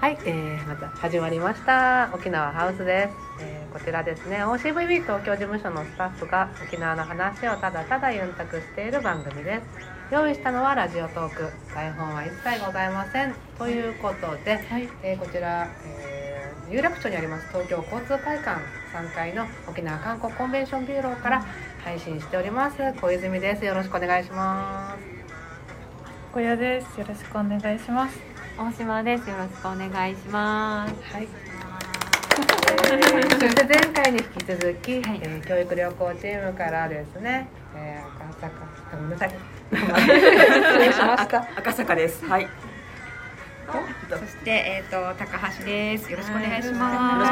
はい、えー、また始まりました。沖縄ハウスです、えー、こちらですね。OCVB 東京事務所のスタッフが沖縄の話をただただユンタクしている番組です。用意したのはラジオトーク。台本は一切ございません。ということで、はい。えー、こちら、えー、有楽町にあります。東京交通会館。3階の沖縄観光コンベンションビューローから配信しております。小泉です。よろしくお願いします。小屋です。よろしくお願いします大島です。よろしくお願いします。はい。そして前回に引き続き、はい。えー、教育旅行チームからですね、えー、赤坂ごめんなさい。失礼しました。赤坂です。はい。そしてえっ、ー、と高橋です。よろしくお願いします。よろしく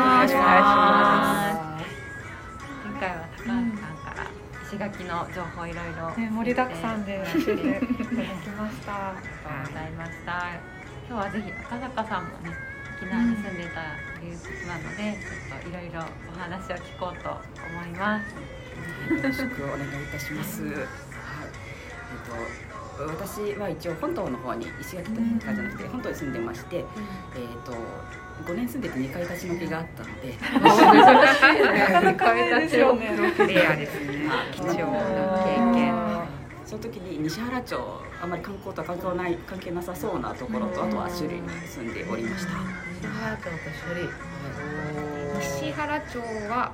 お願いします。今回は高橋さんから石垣の情報いろいろ、ね、盛りだくさんで教えていただき ました。ありがとうございました今日はぜひ赤坂さんもね沖縄に住んでたということなので、ちょっといろいろお話を聞こうと思います。よろしくお願いいたします。はい。えっ、と私は一応本島の方に石垣とかじゃなくて本島に住んでまして、えっ、と5年住んでて2回立ち退きがあったので。なかなか ですよねレアですね貴重な経験その時に西原町あまり観光とは関係ない関係なさそうなところとあとは首里に住んでおりました。西原町と首里西原町は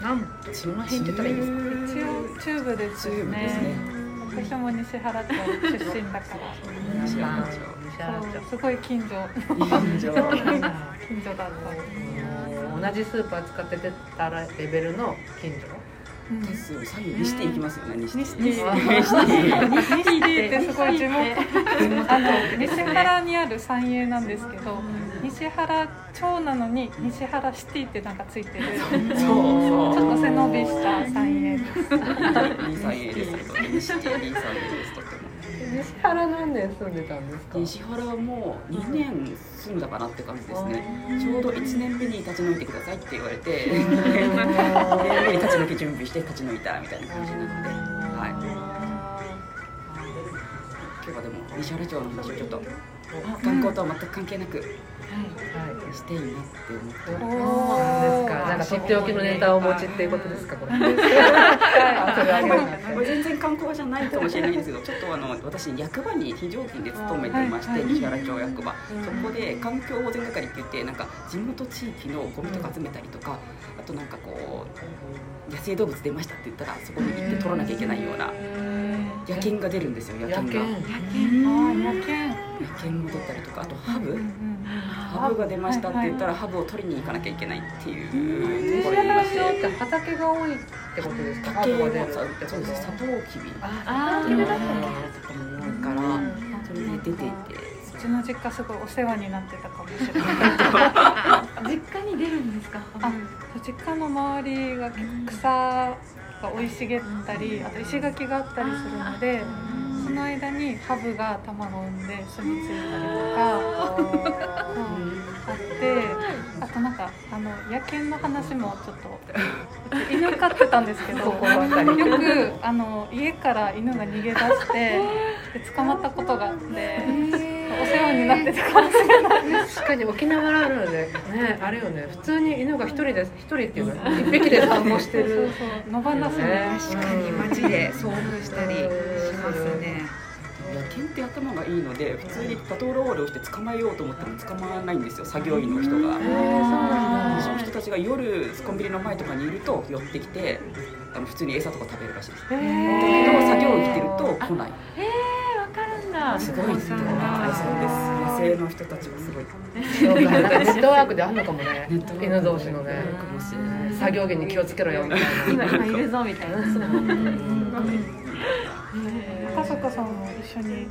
南部その辺って言ったらいいですか？一応中部ですよね。私も西原町出身だから。西原町。すごい近所。近所。近所だった同じスーパー使ってたらレベルの近所ですよ左右にしていきますよね。西西西西ってすごい地元あの西原にある三栄なんですけど西原町なのに西原シティってなんかついてる。ちょっと背伸びした三栄です。いい三栄です。西シティいい三栄です。とても西原何年住んでたんです。か西原も2年住んだかなって感じです。ねちょうど1年目に立ち退いてくださいって言われて2年目に立ち退き準備して立ち退いたみたいな感じなのではい今日はでも西原町の話をちょっと観光とは全く関係なくしていいなって思ってます。ですか。なんかとっておきのネタをお持ちっていうことですか。これ。これ全然観光じゃないかもしれないんですけど、ちょっとあの私役場に非常勤で勤めてまして、西原町役場。そこで環境保全係って言ってなんか地元地域のゴミとか集めたりとか、あとなんかこう野生動物出ましたって言ったらそこに行って取らなきゃいけないような。野犬が出るんですよ野犬が野犬野犬野犬も出たりとかあとハブ、ハブが出ましたって言ったらハブを取りに行かなきゃいけないっていうところにいまして畑が多いってことですか？畑もそうです。サトウキビ。ああとかも多いからそれで出ていて。うちの実家すごいお世話になってたかもしれない。実家に出るんですか？あ実家の周りが草が生い茂ったりあと石垣があったりするのでその間にハブが卵を産んで住み着いたりとかあってあとなんかあの野犬の話もちょっと犬飼ってたんですけどよくあの家から犬が逃げ出してで捕まったことがあって。お世話になってたかもしれない確かに沖縄あるでね。あれよね。普通に犬が一人で一人っていうか一匹で散歩してる。野放しね確かに街で遭遇したりしますね。野犬って頭がいいので普通にパトロールをして捕まえようと思っても捕まらないんですよ作業員の人がその人たちが夜コンビニの前とかにいると寄ってきてあの普通に餌とか食べるらしいですだけど作業員来てると来ないすごいですね。そうです。野生の人たちはすごい。ネットワークであんのかもね。犬同士のね。作業着に気をつけろよみたいな。今いるぞみたいな。赤坂さんも一緒に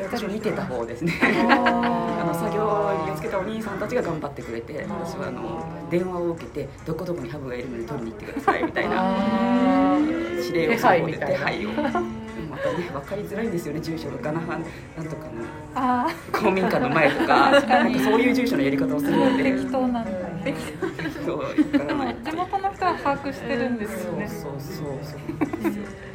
私見てた方ですねあの作業につけたお兄さんたちが頑張ってくれて私はあの電話を受けてどこどこにハブがいるので取りに行ってくださいみたいな指令を手配みたいな手配をまたね分かりづらいんですよね住所がガナハンなんとかの。公民館の前とかなんかそういう住所のやり方をするので適当なんだ。適当。地元の人は把握してるんですよね。そうそうそうそう。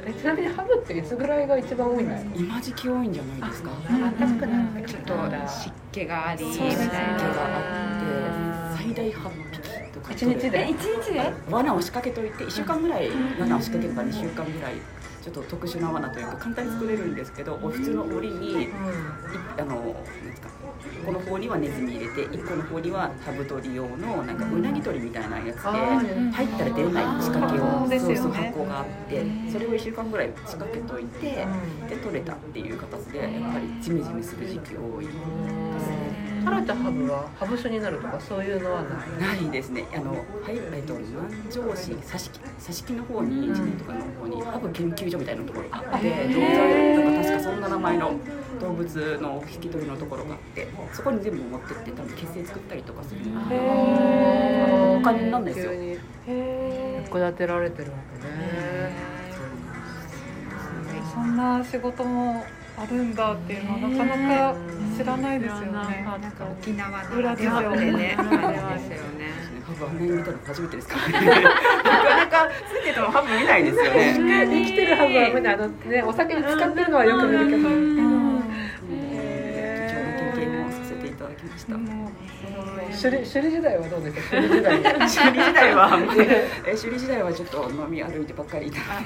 えちなみにハブっていつぐらいが一番多いんですか？今時期多いんじゃないですか。暖かくなちょっと湿気がありみそう湿気がたいなあって最大8匹とか。一日で？え一日で？罠を仕掛けといて1週間ぐらい罠を仕掛ければ2週間ぐらいちょっと特殊な罠というか簡単に作れるんですけどお普通の檻にいあのなんですかこの方にはネズミ入れて1個の方にはハブ取り用のなんかうなぎ取りみたいなやつで入ったら出れない仕掛けをそうそう箱があってそれを1週間ぐらい仕掛けといてで取れたっていう形でやっぱりジメジメする時期多いですね。タラとハブはハブ酒になるとかそういうのはない？ないですね。あの、はい、えっと、南城市、佐敷、佐敷の方に、一年とかの方に、ハブ研究所みたいなところがあって、動物なんか確かそんな名前の動物の引き取りのところがあって、そこに全部持ってって、多分結成作ったりとかするのお金になるんですよ。てられてるわけね。ー。そんな仕事もあるんだっていうのはなかなか知らないですよね。なんか沖縄な裏らでは事情でねありうんますよね。ハブ見たの初めてですか。なかなかついててもハブ見ないですよね。生きてるハブはね。あのねお酒に使ってるのはよく見るけど。うん。貴重な経験もさせていただきました。もう首里首里時代はどうですか？首里時代首里時代は、え首里時代はちょっと飲み歩いてばっかりいたお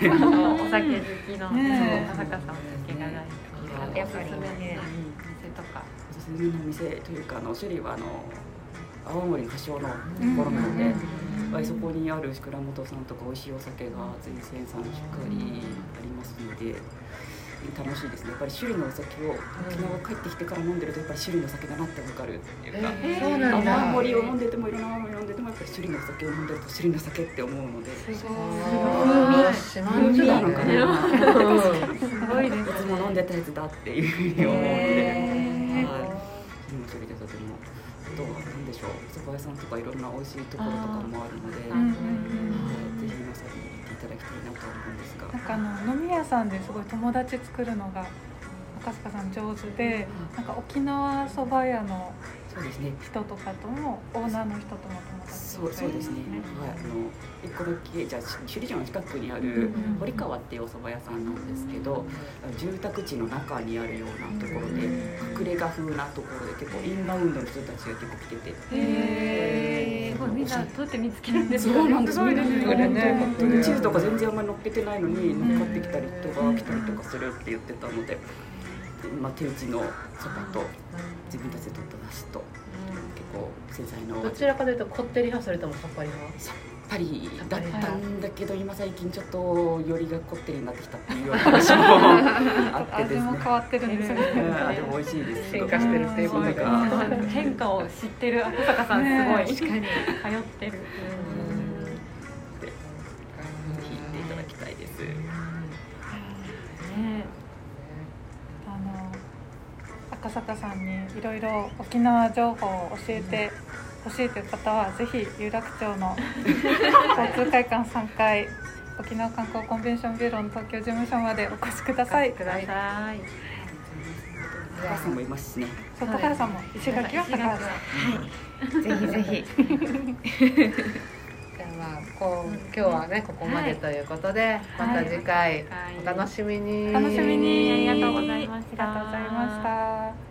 酒好きのねえ。そう赤坂さんもお酒が大好きでやっぱり。おすすめのね店とか。おすすめの店というかあの首里はあの青森発祥のところなので、そこにある倉本さんとか美味しいお酒が全然さんしっかりありますので楽しいですね。やっぱり首里のお酒を沖縄帰ってきてから飲んでるとやっぱり首里のお酒だなって分かるっていうか。青森を飲んでてもいろんな青森を飲んでてもやっぱり首里のお酒を飲んでると首里の酒って思うので。すごあー島の人だなのかな、うん。い。すごいです。いつも飲ん。でたやつだってい。うふうに思うので、はい。今それでとても、あとは何でしょう、蕎麦屋さんとかいろんな美味しいところとかもあるので、ぜひ皆さんに行っていただきたいなと思うんですが。なん。かあの飲み屋さんですごい友達作るのが赤塚さん上手で、なんか沖縄そば屋のそうですね。人とかともオーナーの人とも友達そうそうですね。はい、あの一個だけじゃあ首里城の近くにあるうん堀川っていうお蕎麦屋さんなんですけど、住宅地の中にあるようなところで隠れ家風なところで結構インバウンドの人たちが結構来てて。へー。すごいみんなどうやって見つけるんですかそうなんです。ね。本当に。地図とか全然あんまり載っけてないのに乗っかってきたり人が来たりとかするって言ってたので、まあ、手打ちのそばと自分たちで取った梨と結構繊細なおど味ちらかというとこってり派？それともさっぱり派？さっぱりだったんだけど今最近ちょっとよりがこってりになってきたっていうような話もあってですね。味も変わってるんですよね。うん味も美味しいです。進化してるっていうこと変化を知ってる赤坂さんすごい。確かに。通ってる。ぜひ赤坂さんにいろいろ沖縄情報を教えてほしいという方はぜひ有楽町の 交通会館3階沖縄観光コンベンションビューローの東京事務所までお越しください。ください。高橋さんもいますしね。そう高橋さんも石垣は高橋さん。ぜひぜひ じゃあこう今日はねここまでということで、また次回お楽しみに、お楽しみに。ありがとうございました。ありがとうございました。